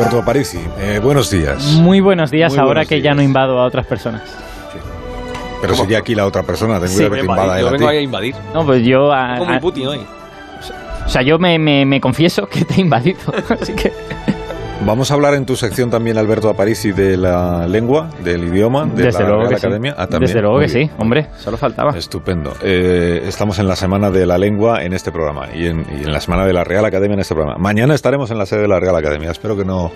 Bueno, Alberto Aparici, eh, buenos días. Muy buenos días, Muy ahora buenos que ya días. no invado a otras personas. Pero sería aquí la otra persona, ten Sí, que te invada él Yo a vengo a invadir. No, pues yo... a- Como a- Putin hoy. o sea, yo me, me- me confieso que te he invadido. Así que... Vamos a hablar en tu sección también, Alberto Aparici, de la lengua, del idioma, de Desde la luego Real que sí. Academia. Ah, también. Desde luego Muy que bien. sí, hombre, solo faltaba. Estupendo. Eh, estamos en la semana de la lengua en este programa y en, y en la semana de la Real Academia en este programa. Mañana estaremos en la sede de la Real Academia. Espero que no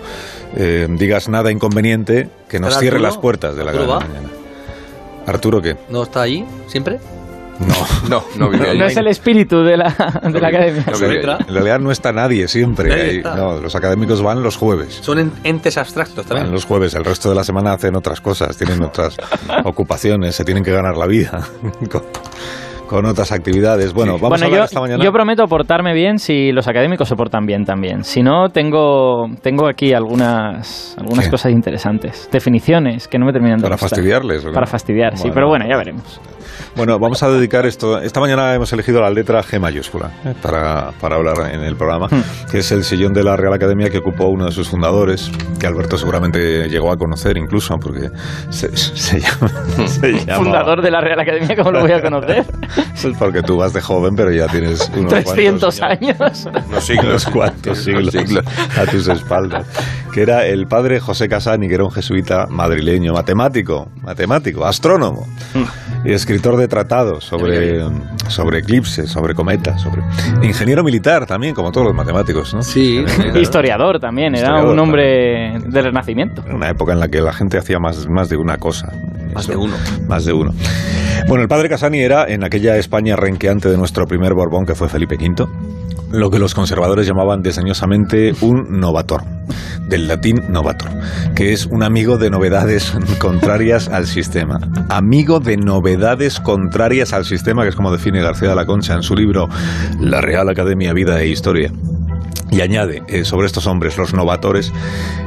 eh, digas nada inconveniente que nos ¿Estará cierre Arturo? las puertas de la ¿Arturo Academia mañana. ¿Arturo qué? ¿No está allí siempre? No. No, no vive ahí. No es el espíritu de la, de la academia. No. En realidad no está nadie siempre. Nadie ahí. está. No, los académicos van los jueves. Son en- entes abstractos Van también. los jueves, el resto de la semana hacen otras cosas, tienen otras ocupaciones, se tienen que ganar la vida con, otras actividades. Bueno, vamos bueno, a hablar yo, esta mañana. yo prometo portarme bien si los académicos se portan bien también. Si no, tengo, tengo aquí algunas, algunas ¿Qué? cosas interesantes. Definiciones que no me terminan de Para gustar. fastidiarles. Para fastidiar, sí. Pero bueno, ya veremos. Bueno, vamos a dedicar esto. Esta mañana hemos elegido la letra G mayúscula para, para hablar en el programa, Hmm. que es el sillón de la Real Academia que ocupó uno de sus fundadores, que Alberto seguramente llegó a conocer incluso, porque se, se llama. se llama- Fundador de la Real Academia, ¿cómo lo voy a conocer? Es porque tú vas de joven, pero ya tienes unos 300 cuantos- años. Unos siglos. cuantos siglos, a tus espaldas. Que era el padre José Casani, que era un jesuita madrileño, matemático, matemático, astrónomo y escritor de tratados sobre, sobre eclipses, sobre cometas, sobre ingeniero militar también, como todos los matemáticos, ¿no? Sí. Historiador también, era Historiador un hombre del Renacimiento. En una época en la que la gente hacía más, más de una cosa. Más de uno. Más de uno. Bueno, el padre Casani era, en aquella España renqueante de nuestro primer Borbón, que fue Felipe V, lo que los conservadores llamaban desdeñosamente un novator, del latín novator, que es un amigo de novedades contrarias al sistema. Amigo de novedades contrarias al sistema, que es como define García de la Concha en su libro La Real Academia Vida e Historia. Y añade eh, sobre estos hombres, los novatores,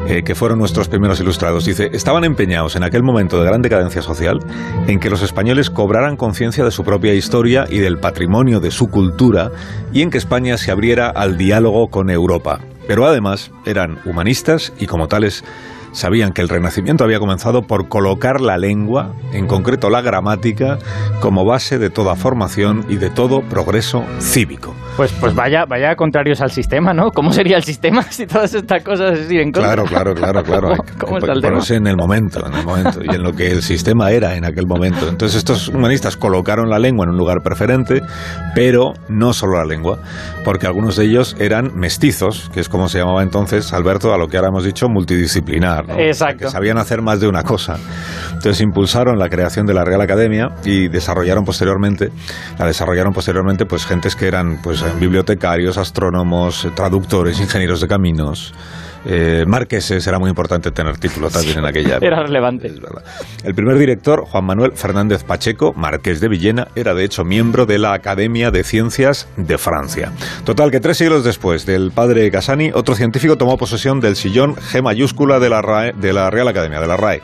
eh, que fueron nuestros primeros ilustrados. Dice, estaban empeñados en aquel momento de gran decadencia social en que los españoles cobraran conciencia de su propia historia y del patrimonio de su cultura y en que España se abriera al diálogo con Europa. Pero además eran humanistas y como tales sabían que el Renacimiento había comenzado por colocar la lengua, en concreto la gramática, como base de toda formación y de todo progreso cívico. Pues, pues vaya, vaya contrarios al sistema, ¿no? ¿Cómo sería el sistema si todas estas cosas se en contra? Claro, claro, claro, claro. ¿Cómo, cómo está el tema? ponerse en el momento, en el momento, y en lo que el sistema era en aquel momento. Entonces estos humanistas colocaron la lengua en un lugar preferente, pero no solo la lengua, porque algunos de ellos eran mestizos, que es como se llamaba entonces, Alberto, a lo que ahora hemos dicho, multidisciplinar. ¿no? Exacto. Que sabían hacer más de una cosa. Entonces impulsaron la creación de la Real Academia y desarrollaron posteriormente, la desarrollaron posteriormente pues gentes que eran pues bibliotecarios, astrónomos, traductores, ingenieros de caminos, eh, marqueses, era muy importante tener título también en aquella época. Era relevante. El primer director, Juan Manuel Fernández Pacheco, marqués de Villena, era de hecho miembro de la Academia de Ciencias de Francia. Total, que tres siglos después del padre Casani, otro científico tomó posesión del sillón G mayúscula de la, RAE- de la Real Academia, de la RAE,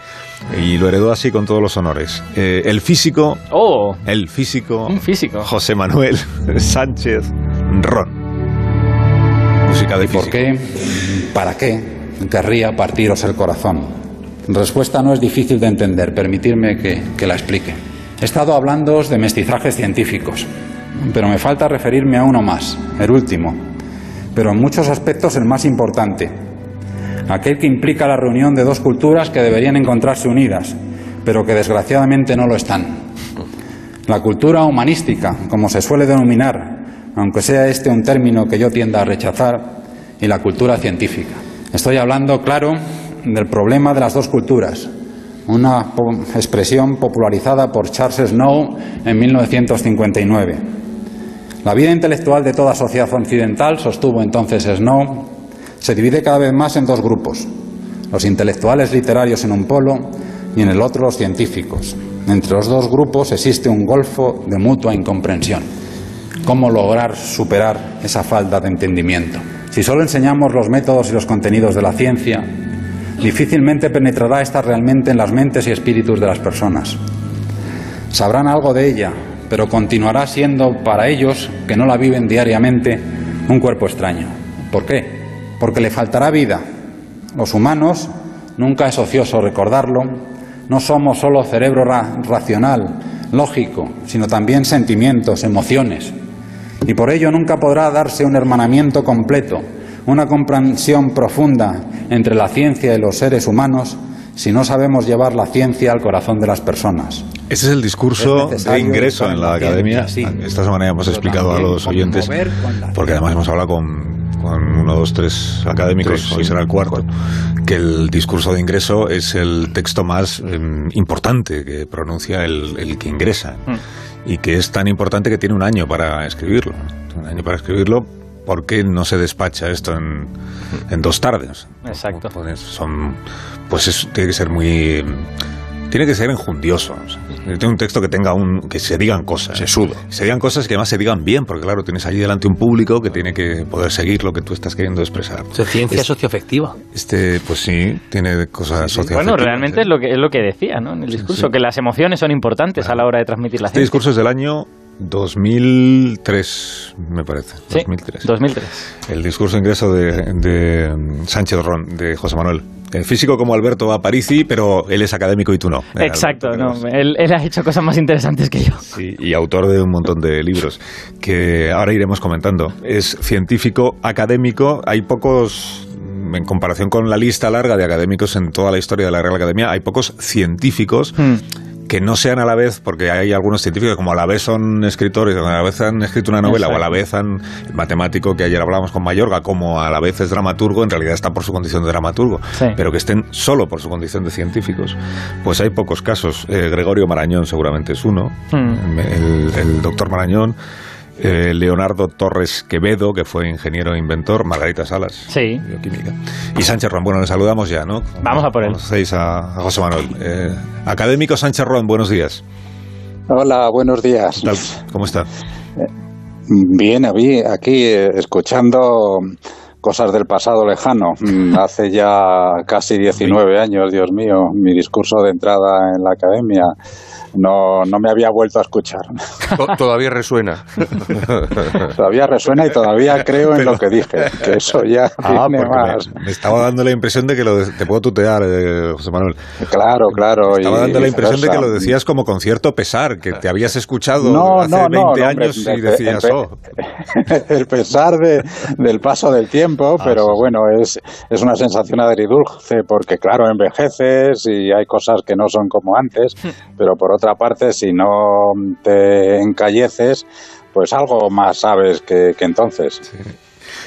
y lo heredó así con todos los honores. Eh, el físico, Oh, el físico, un físico. José Manuel Sánchez Ron. Música de ¿Y por qué? ¿Para qué? Querría partiros el corazón. Respuesta no es difícil de entender, permitirme que, que la explique. He estado hablando de mestizajes científicos, pero me falta referirme a uno más, el último, pero en muchos aspectos el más importante, aquel que implica la reunión de dos culturas que deberían encontrarse unidas, pero que desgraciadamente no lo están. La cultura humanística, como se suele denominar, aunque sea este un término que yo tienda a rechazar, y la cultura científica. Estoy hablando, claro, del problema de las dos culturas, una expresión popularizada por Charles Snow en 1959. La vida intelectual de toda sociedad occidental, sostuvo entonces Snow, se divide cada vez más en dos grupos. Los intelectuales literarios en un polo y en el otro los científicos. Entre los dos grupos existe un golfo de mutua incomprensión. ¿Cómo lograr superar esa falta de entendimiento? Si solo enseñamos los métodos y los contenidos de la ciencia, difícilmente penetrará esta realmente en las mentes y espíritus de las personas. Sabrán algo de ella, pero continuará siendo para ellos, que no la viven diariamente, un cuerpo extraño. ¿Por qué? Porque le faltará vida. Los humanos, nunca es ocioso recordarlo, no somos solo cerebro ra racional, lógico, sino también sentimientos, emociones. Y por ello nunca podrá darse un hermanamiento completo, una comprensión profunda entre la ciencia y los seres humanos si no sabemos llevar la ciencia al corazón de las personas. Ese es el discurso de ingreso en la academia. Esta semana ya hemos explicado a los oyentes, porque además hemos hablado con, con uno, dos, tres académicos, hoy será el cuarto, que el discurso de ingreso es el texto más eh, importante que pronuncia el, el que ingresa. Y que es tan importante que tiene un año para escribirlo. Un año para escribirlo ¿por qué no se despacha esto en, en dos tardes? Exacto. Pues, son, pues es, tiene que ser muy... Tiene que ser enjundioso. O sea, tiene un texto que tenga un... que se digan cosas. Sesudo. Se digan cosas que además se digan bien, porque claro, tienes allí delante un público que tiene que poder seguir lo que tú estás queriendo expresar. Es ciencia Es- socioafectiva. Este, pues sí, tiene cosas sociales. Bueno, realmente es lo que, es lo que decía ¿no? en el discurso, sí. que las emociones son importantes a la hora de transmitir la Este ciencia. discurso es del año 2003, me parece. Sí, 2003. 2003. El discurso de ingreso de, de Sánchez Ron, de José Manuel. El físico como Alberto Aparici, pero él es académico y tú no. Eh, Exacto, Alberto, no, él ha hecho cosas más interesantes que yo. Sí, y autor de un montón de libros que ahora iremos comentando. Es científico, académico, hay pocos, mm, en comparación con la lista larga de académicos en toda la historia de la Real Academia, hay pocos científicos Hmm. Que no sean a la vez, porque hay algunos científicos que como a la vez son escritores, a la vez han escrito una novela, o a la vez han, el matemático que ayer hablábamos con Mayorga, como a la vez es dramaturgo, en realidad está por su condición de dramaturgo, Sí. pero que estén solo por su condición de científicos, pues hay pocos casos. Eh, Gregorio Marañón seguramente es uno, Hmm. el, el doctor Marañón, eh, Leonardo Torres Quevedo, que fue ingeniero e inventor, Margarita Salas, Sí. bioquímica, y Sánchez Ron. Bueno, le saludamos ya, ¿no? Vamos a por él. Conocéis a, a José Manuel. Eh, académico Sánchez Ron, buenos días. Hola, buenos días. ¿Cómo está? Bien, aquí, aquí eh, escuchando cosas del pasado lejano. Mm, Hace ya casi 19 años, Dios mío, mi discurso de entrada en la academia. No, no me había vuelto a escuchar. To- Todavía resuena. Todavía resuena y todavía creo en lo que dije, que eso ya Ah, tiene porque más. me, me estaba dando la impresión de que lo de- te puedo tutear, eh, José Manuel. Claro, claro. Me estaba y dando la impresión de que lo decías como con cierto pesar, que te habías escuchado No, hace no, 20 no, no, años hombre, y de- decías, de- oh, el pesar de, del paso del tiempo, Ah, pero sí, sí. bueno, es, es una sensación agridulce porque claro, envejeces y hay cosas que no son como antes, pero por otra parte, si no te encalleces, pues algo más sabes que, que entonces.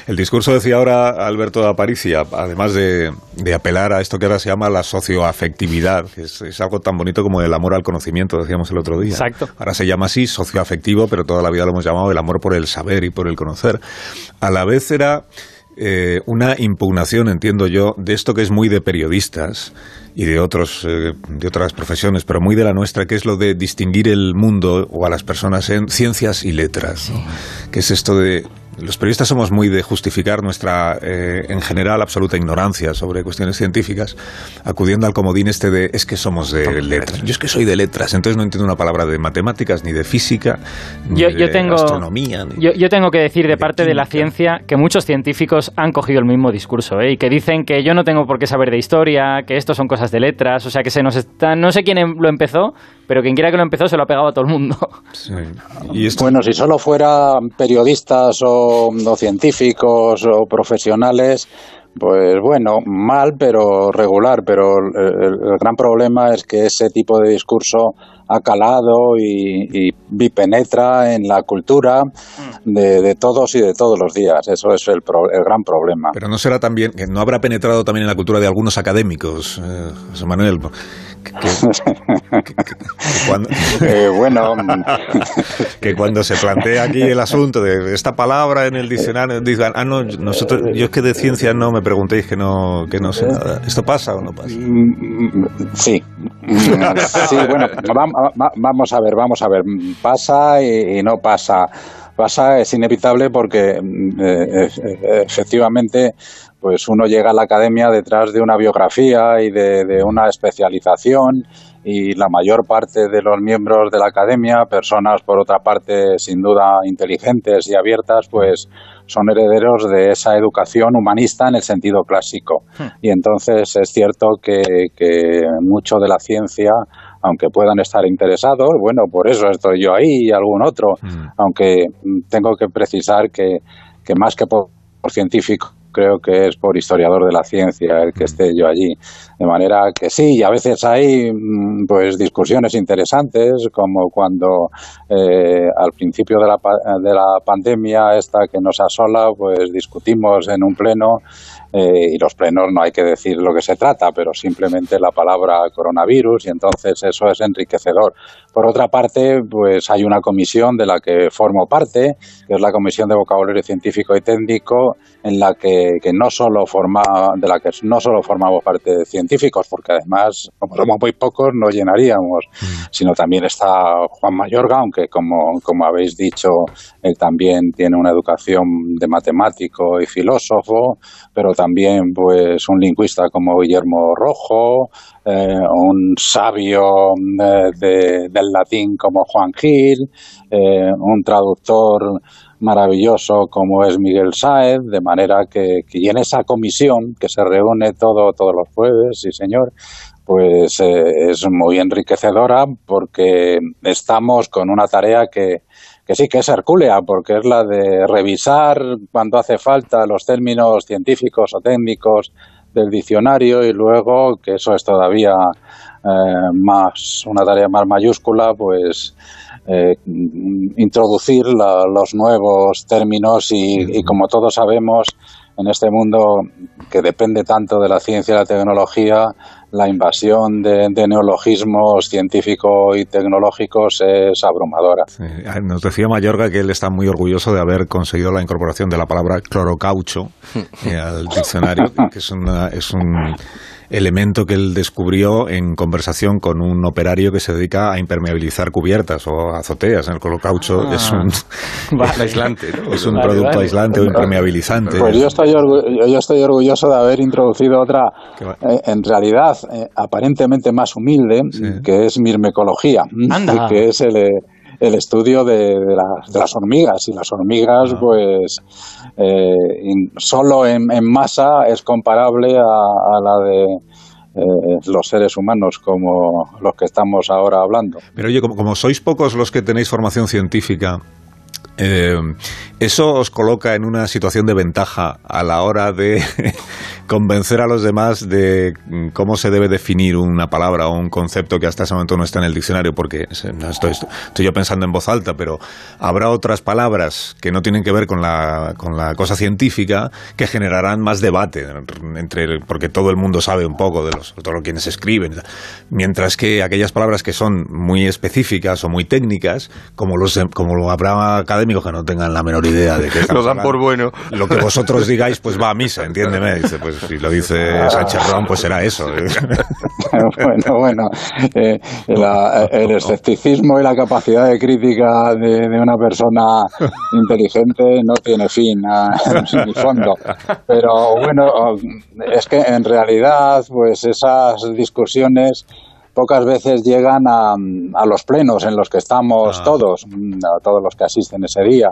El discurso decía ahora Alberto de Aparicia, además de, de apelar a esto que ahora se llama la socioafectividad, que es, es algo tan bonito como el amor al conocimiento, decíamos el otro día. Exacto. Ahora se llama así, socioafectivo, pero toda la vida lo hemos llamado el amor por el saber y por el conocer. A la vez era eh, una impugnación, entiendo yo, de esto que es muy de periodistas y de otros eh, de otras profesiones, pero muy de la nuestra, que es lo de distinguir el mundo o a las personas en ciencias y letras, ¿no? que es esto de los periodistas somos muy de justificar nuestra, eh, en general, absoluta ignorancia sobre cuestiones científicas, acudiendo al comodín este de es que somos de letras. Yo es que soy de letras, entonces no entiendo una palabra de matemáticas, ni de física, ni Yo, de yo tengo, astronomía. ni- yo, yo tengo que decir de de parte de la ciencia que muchos científicos han cogido el mismo discurso ¿eh? y que dicen que yo no tengo por qué saber de historia, que esto son cosas de letras, o sea que se nos está, no sé quién em- lo empezó, pero quien quiera que lo empezó se lo ha pegado a todo el mundo. Sí. Y esto, Bueno, si solo fueran periodistas o, o científicos o profesionales, pues bueno, mal, pero regular. Pero el, gran problema es que ese tipo de discurso ha calado y, y bipenetra en la cultura de, de todos y de todos los días. Eso es el, pro- el gran problema. Pero no será también, que no habrá penetrado también en la cultura de algunos académicos, eh, José Manuel, cuando, Eh, bueno, que cuando se plantea aquí el asunto de esta palabra en el diccionario, digan, ah, no, nosotros, yo es que de ciencia no me preguntéis que no, que no sé nada. ¿Esto pasa o no pasa? Mm, Sí, Mm, sí, bueno, vam- va- vamos a ver, vamos a ver, pasa y, no pasa. Pasa es inevitable porque mm, eh, eh, efectivamente pues uno llega a la academia detrás de una biografía y de, de una especialización y la mayor parte de los miembros de la academia, personas por otra parte sin duda inteligentes y abiertas, pues son herederos de esa educación humanista en el sentido clásico. Y entonces es cierto que, que mucho de la ciencia, aunque puedan estar interesados, bueno, por eso estoy yo ahí y algún otro, Mm. aunque tengo que precisar que, que más que por, por científico, creo que es por historiador de la ciencia el que esté yo allí. De manera que sí, y a veces hay mm, pues discusiones interesantes, como cuando eh, al principio de la, de la pandemia esta que nos asola, pues discutimos en un pleno eh, y los plenos no hay que decir lo que se trata, pero simplemente la palabra coronavirus y entonces eso es enriquecedor. Por otra parte, pues hay una comisión de la que formo parte, que es la Comisión de Vocabulario Científico y Técnico, en la que, que no solo forma, de la que no solo formamos parte científicos, porque además, como somos muy pocos, no llenaríamos, sino también está Juan Mayorga, aunque como, como habéis dicho, él también tiene una educación de matemático y filósofo, pero también pues un lingüista como Guillermo Rojo, eh, un sabio eh, de- del latín como Juan Gil, eh, un traductor maravilloso como es Miguel Sáez, de manera que, que y en esa comisión que se reúne todo, todos los jueves, sí señor, pues eh, es muy enriquecedora porque estamos con una tarea que, que sí que es hercúlea, porque es la de revisar cuando hace falta los términos científicos o técnicos del diccionario y luego, que eso es todavía eh, más una tarea más mayúscula, pues eh, introducir la- los nuevos términos y, y como todos sabemos, en este mundo que depende tanto de la ciencia y la tecnología, la invasión de, de neologismos científicos y tecnológicos es abrumadora. Sí, ah, Nos decía Mayorga que él está muy orgulloso de haber conseguido la incorporación de la palabra clorocaucho eh, al diccionario, que es, una- es un elemento que él descubrió en conversación con un operario que se dedica a impermeabilizar cubiertas o azoteas. El clorocaucho Ah. es un, Vale. aislante, ¿no? es un Vale, producto vale. aislante o impermeabilizante. Pues yo estoy, yo estoy orgulloso de haber introducido otra, eh, en realidad, eh, aparentemente más humilde, Sí. que es mirmecología, Anda. que es el, eh, el estudio de, de las- de las hormigas. Y las hormigas, Ah. pues, eh, in- solo en, en masa es comparable a, a la de eh, los seres humanos como los que estamos ahora hablando. Pero oye, como, como sois pocos los que tenéis formación científica, eh, ¿eso os coloca en una situación de ventaja a la hora de convencer a los demás de mm, cómo se debe definir una palabra o un concepto que hasta ese momento no está en el diccionario? Porque no estoy, estoy yo pensando en voz alta, pero habrá otras palabras que no tienen que ver con la, con la cosa científica que generarán más debate, entre, porque todo el mundo sabe un poco de los, todos quienes escriben. Mientras que aquellas palabras que son muy específicas o muy técnicas, como los como lo habrá académicos que no tengan la menor idea de qué Lo dan por hablando, bueno. Lo que vosotros digáis, pues va a misa, entiéndeme. Dice, pues si lo dice Sánchez Ron, pues será eso. bueno, bueno, eh, la- el escepticismo y la capacidad de crítica de, de una persona inteligente no tiene fin ah, ni fondo. Pero bueno, es que en realidad, pues esas discusiones pocas veces llegan a, a los plenos en los que estamos Ah. todos, mm, a todos los que asisten ese día.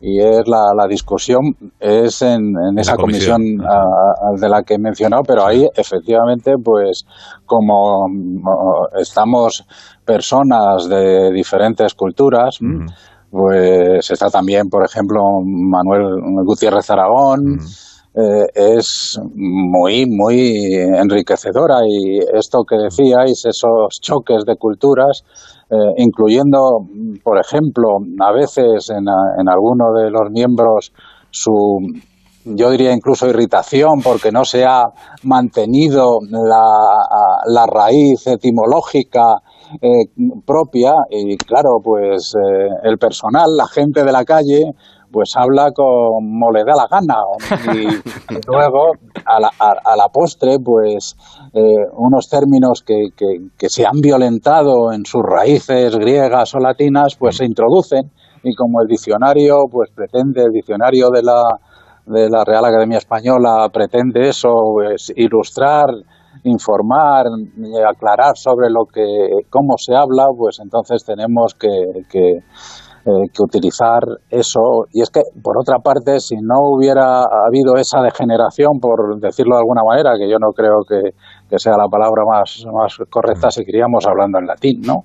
Y es la, la discusión es en, en esa comisión. comisión, de la que he mencionado, pero ahí efectivamente, pues como mm, estamos personas de diferentes culturas, Ujú. pues está también, por ejemplo, Manuel Gutiérrez Aragón, eh, es muy, muy enriquecedora y esto que decíais, esos choques de culturas, eh, incluyendo, por ejemplo, a veces en, en alguno de los miembros su yo diría incluso irritación porque no se ha mantenido la, la raíz etimológica eh, propia y claro, pues el personal, la gente de la calle, pues habla como le da la gana. Y, luego a la, a, la, postre pues eh, unos términos que, que, que, se han violentado en sus raíces griegas o latinas pues se introducen. Y como el diccionario pues pretende el diccionario de la de la Real Academia Española pretende eso pues ilustrar informar y aclarar sobre lo que cómo se habla pues entonces tenemos que, que eh, que utilizar eso. Y es que, por otra parte, si no hubiera habido esa degeneración, por decirlo de alguna manera, que yo no creo que, sea la palabra más, más correcta, seguiríamos hablando en latín, ¿no?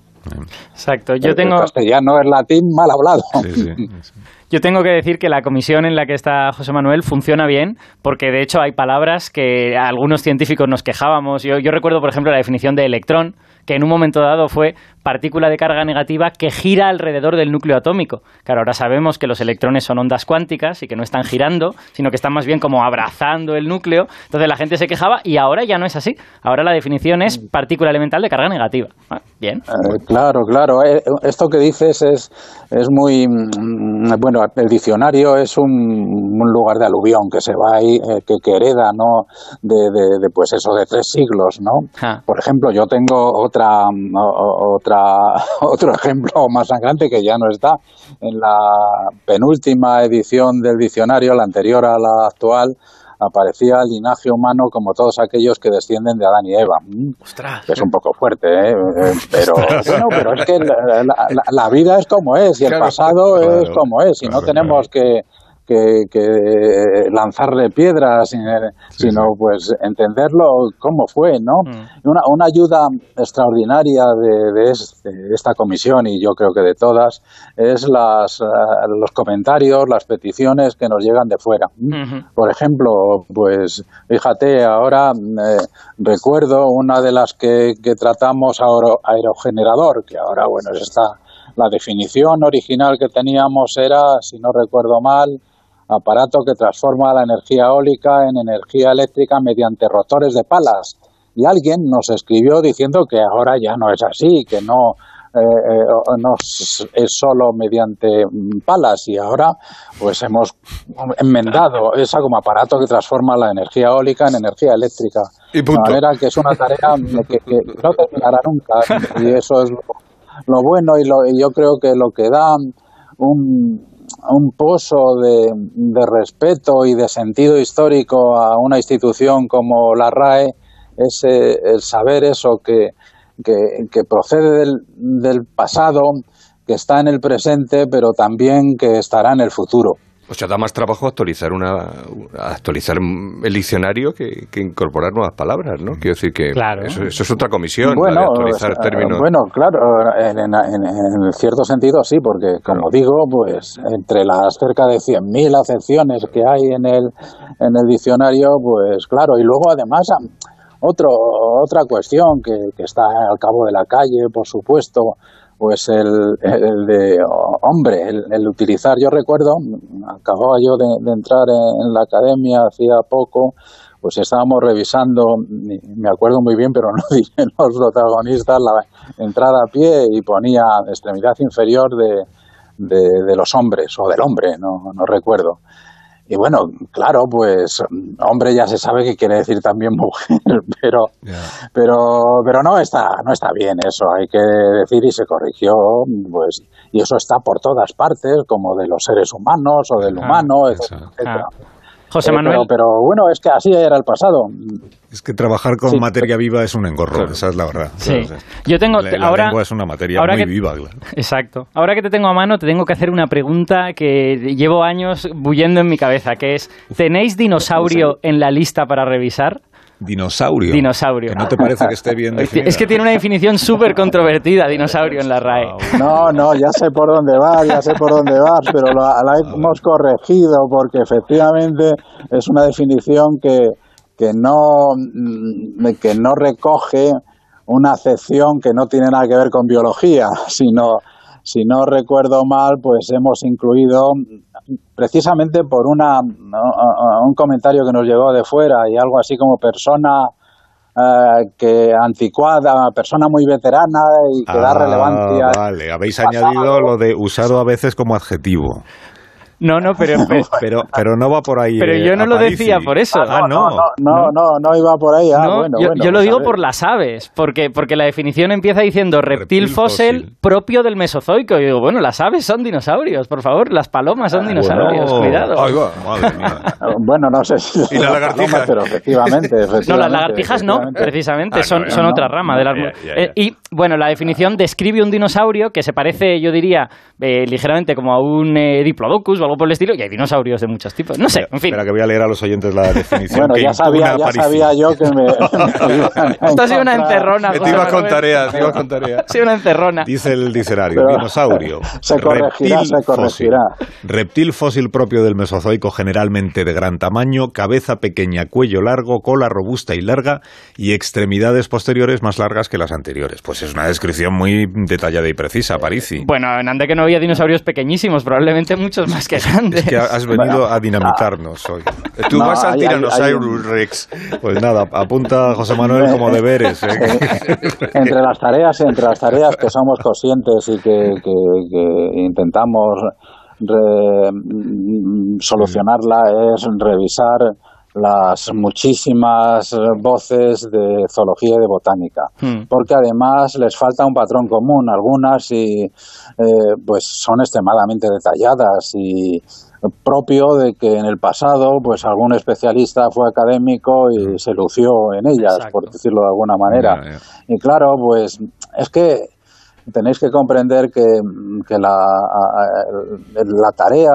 Exacto. Yo tengo... El castellano es latín mal hablado. Yo tengo que decir que la comisión en la que está José Manuel funciona bien, porque de hecho hay palabras que algunos científicos nos quejábamos. Yo, yo recuerdo, por ejemplo, la definición de electrón, que en un momento dado fue partícula de carga negativa que gira alrededor del núcleo atómico. Claro, ahora sabemos que los electrones son ondas cuánticas y que no están girando, sino que están más bien como abrazando el núcleo. Entonces la gente se quejaba y ahora ya no es así. Ahora la definición es partícula elemental de carga negativa. Ah, bien. Eh, claro, claro. Eh, esto que dices es, es muy... Mm, bueno, el diccionario es un, lugar de aluvión que se va ahí, eh, que, hereda, ¿no? De, pues eso, de tres siglos, ¿no? Ah. Por ejemplo, yo tengo otra, otra, otro ejemplo más sangrante que ya no está en la penúltima edición del diccionario, la anterior a la actual, aparecía el linaje humano como todos aquellos que descienden de Adán y Eva. Mm. Es un poco fuerte, ¿eh? Eh, pero bueno, pero es que la, vida es como es y el pasado es como es y no tenemos que que, lanzarle piedras, sino pues entenderlo cómo fue, ¿no? Mm. Una, una, ayuda extraordinaria de, esta comisión y yo creo que de todas es las, eh, los comentarios, las peticiones que nos llegan de fuera. Por ejemplo, pues fíjate, ahora eh, recuerdo una de las que, que tratamos aerogenerador, que ahora, bueno, está la definición original que teníamos era, si no recuerdo mal, aparato que transforma la energía eólica en energía eléctrica mediante rotores de palas. Y alguien nos escribió diciendo que ahora ya no es así, que no, eh, eh, no es solo mediante palas y ahora pues hemos enmendado esa como aparato que transforma la energía eólica en energía eléctrica. de manera que es una tarea que, no terminará nunca y eso es lo, bueno y, lo, y yo creo que lo que da un, un pozo de, respeto y de sentido histórico a una institución como la RAE es eh, el saber eso que, que, procede del, del pasado, que está en el presente, pero también que estará en el futuro. O sea, da más trabajo actualizar una actualizar el diccionario que, incorporar nuevas palabras, ¿no? Quiero decir que eso, es otra comisión, bueno, actualizar términos. Bueno, claro, en, cierto sentido sí, porque como digo, pues entre las cerca de 100.000 acepciones que hay en el, en el diccionario, pues claro, y luego además otro, otra cuestión que, que está al cabo de la calle, por supuesto, pues el, el de hombre, el, utilizar, yo recuerdo, acababa yo de, entrar en, la academia hacía poco, pues estábamos revisando, me acuerdo muy bien, pero no dije los protagonistas, la entrada a pie y ponía extremidad inferior de, de, de los hombres, o del hombre, no, no recuerdo. Y bueno, claro, pues hombre ya se sabe que quiere decir también mujer, pero, pero, pero no está, no está bien eso, hay que decir y se corrigió, pues, y eso está por todas partes, como de los seres humanos o del humano, etcétera. José eh, Manuel. pero, bueno, es que así era el pasado. Es que trabajar con materia viva es un engorro, esa es la verdad. Sí. Yo tengo la, ahora lengua es una materia muy viva, claro. Exacto. Ahora que te tengo a mano, te tengo que hacer una pregunta que llevo años bullendo en mi cabeza, que es ¿tenéis dinosaurio en la lista para revisar? Dinosaurio. Dinosaurio. ¿No te parece que esté bien definida? Es que tiene una definición súper controvertida, dinosaurio, en la RAE. No, no, ya sé por dónde vas, ya sé por dónde vas, pero la, hemos corregido porque efectivamente es una definición que, que, no, mm, que no recoge una acepción que no tiene nada que ver con biología, sino si no recuerdo mal, pues hemos incluido precisamente por una un comentario que nos llegó de fuera y algo así como persona eh, que anticuada, persona muy veterana y que da ah, relevancia. Vale, habéis añadido lo de usado a veces como adjetivo. No, no, pero, pero, pero, no va por ahí. Pero yo no lo decía por eso. Ah, no, no, no, no, iba por ahí. Ah, bueno, yo, yo lo pues digo por las aves, porque, porque la definición empieza diciendo reptil, fósil, propio del Mesozoico. Y digo, bueno, las aves son dinosaurios, por favor, las palomas son ah, dinosaurios, cuidado. bueno, no sé si ¿Y las lagartijas? pero efectivamente, No, las lagartijas no, precisamente, son, son otra rama de las... Eh, y, bueno, la definición describe un dinosaurio que se parece, yo diría, eh, ligeramente como a un eh, diplodocus o algo por el estilo, y hay dinosaurios de muchos tipos. No sé, en fin. Espera, que voy a leer a los oyentes la definición. bueno, ya, sabía, ya sabía yo que me. Esto ha sido una encerrona. Te ibas con tarea, te ibas con tarea. Ha sido una encerrona. Dice el diccionario: dinosaurio. Se corregirá, reptil se corregirá. Fósil, reptil fósil propio del Mesozoico, generalmente de gran tamaño, cabeza pequeña, cuello largo, cola robusta y larga, y extremidades posteriores más largas que las anteriores. Pues es una descripción muy detallada y precisa, Parisi. Bueno, en Ande que no había dinosaurios pequeñísimos, probablemente muchos más que es que has venido a dinamitarnos hoy. Tú vas al Tyrannosaurus Rex. Pues nada, apunta José Manuel como deberes. ¿eh? entre las tareas, entre las tareas que somos conscientes y que, intentamos solucionarla es revisar las muchísimas voces de zoología y de botánica, hmm. porque además les falta un patrón común, algunas y eh, pues son extremadamente detalladas y propio de que en el pasado pues algún especialista fue académico y hmm. se lució en ellas, por decirlo de alguna manera. Y claro, pues es que tenéis que comprender que, que la, la, tarea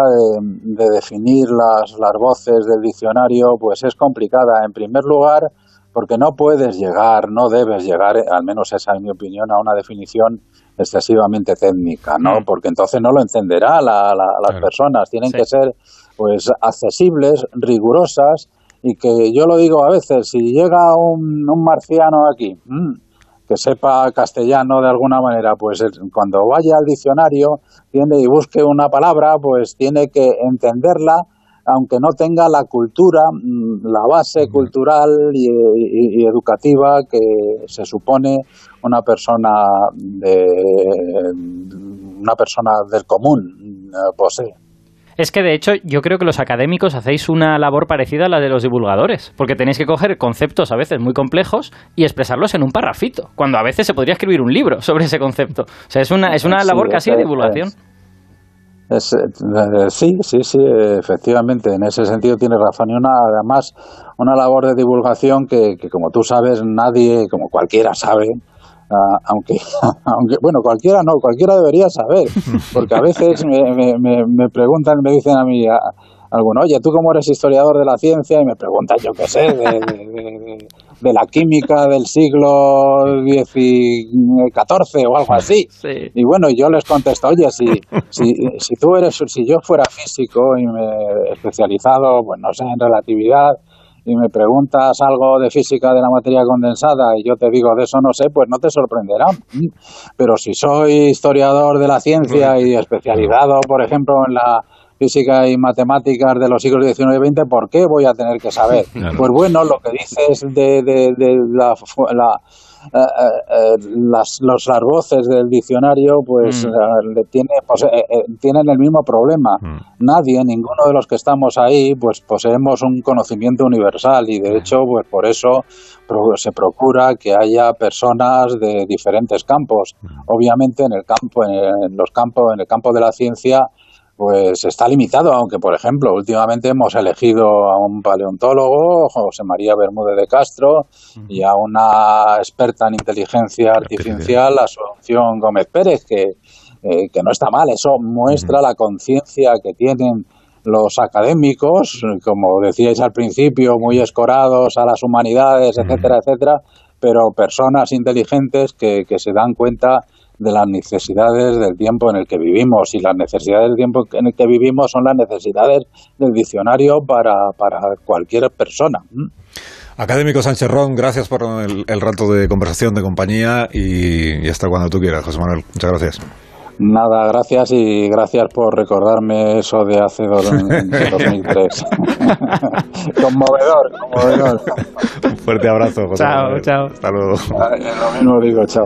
de, definir las, las, voces del diccionario pues es complicada. En primer lugar, porque no puedes llegar, no debes llegar, al menos esa es mi opinión, a una definición excesivamente técnica, ¿no? Mm. Porque entonces no lo entenderá la, las personas. Tienen que ser pues accesibles, rigurosas y que yo lo digo a veces, si llega un, un marciano aquí, que sepa castellano de alguna manera, pues cuando vaya al diccionario tiene y busque una palabra, pues tiene que entenderla, aunque no tenga la cultura, mm, la base cultural y, educativa que se supone una persona de una persona del común eh, posee. Es que de hecho yo creo que los académicos hacéis una labor parecida a la de los divulgadores, porque tenéis que coger conceptos a veces muy complejos y expresarlos en un parrafito, cuando a veces se podría escribir un libro sobre ese concepto. O sea, es una, es una labor casi de divulgación. Eh, sí, sí, sí, efectivamente, en ese sentido tiene razón. Y una, además, una labor de divulgación que, que, como tú sabes, nadie, como cualquiera sabe, Ah, aunque, aunque, bueno, cualquiera no, cualquiera debería saber, porque a veces me, me, me preguntan, me dicen a mí, a, alguno, oye, tú como eres historiador de la ciencia, y me preguntan, yo qué sé, de, de, la química del siglo XIV o algo así. Y bueno, yo les contesto, oye, si, si, si tú eres, si yo fuera físico y me especializado, pues no sé, en relatividad, y me preguntas algo de física de la materia condensada y yo te digo de eso no sé, pues no te sorprenderá. Pero si soy historiador de la ciencia y especializado, por ejemplo, en la física y matemáticas de los siglos XIX y XX, ¿por qué voy a tener que saber? Pues bueno, lo que dices de, de, de la, la eh, eh, eh, las, los voces del diccionario pues, mm. tiene, pues, tienen el mismo problema. Mm. Nadie, ninguno de los que estamos ahí, pues poseemos un conocimiento universal y de mm. hecho, pues por eso se procura que haya personas de diferentes campos. Obviamente en el campo, en los campos, en el campo de la ciencia, pues está limitado, aunque por ejemplo últimamente hemos elegido a un paleontólogo, José María Bermúdez de Castro, y a una experta en inteligencia artificial, Asunción Gómez Pérez, que, eh, que no está mal, eso muestra la conciencia que tienen los académicos, como decíais al principio, muy escorados a las humanidades, etcétera, etcétera, pero personas inteligentes que, que se dan cuenta de las necesidades del tiempo en el que vivimos y las necesidades del tiempo en el que vivimos son las necesidades del diccionario para, para cualquier persona. Académico Sánchez Ron, gracias por el, rato de conversación, de compañía y, y hasta cuando tú quieras, José Manuel. Muchas gracias. Nada, gracias y gracias por recordarme eso de hace 2003. conmovedor, conmovedor. Un fuerte abrazo, José. Chao, chao. Hasta luego. Lo mismo digo, chao.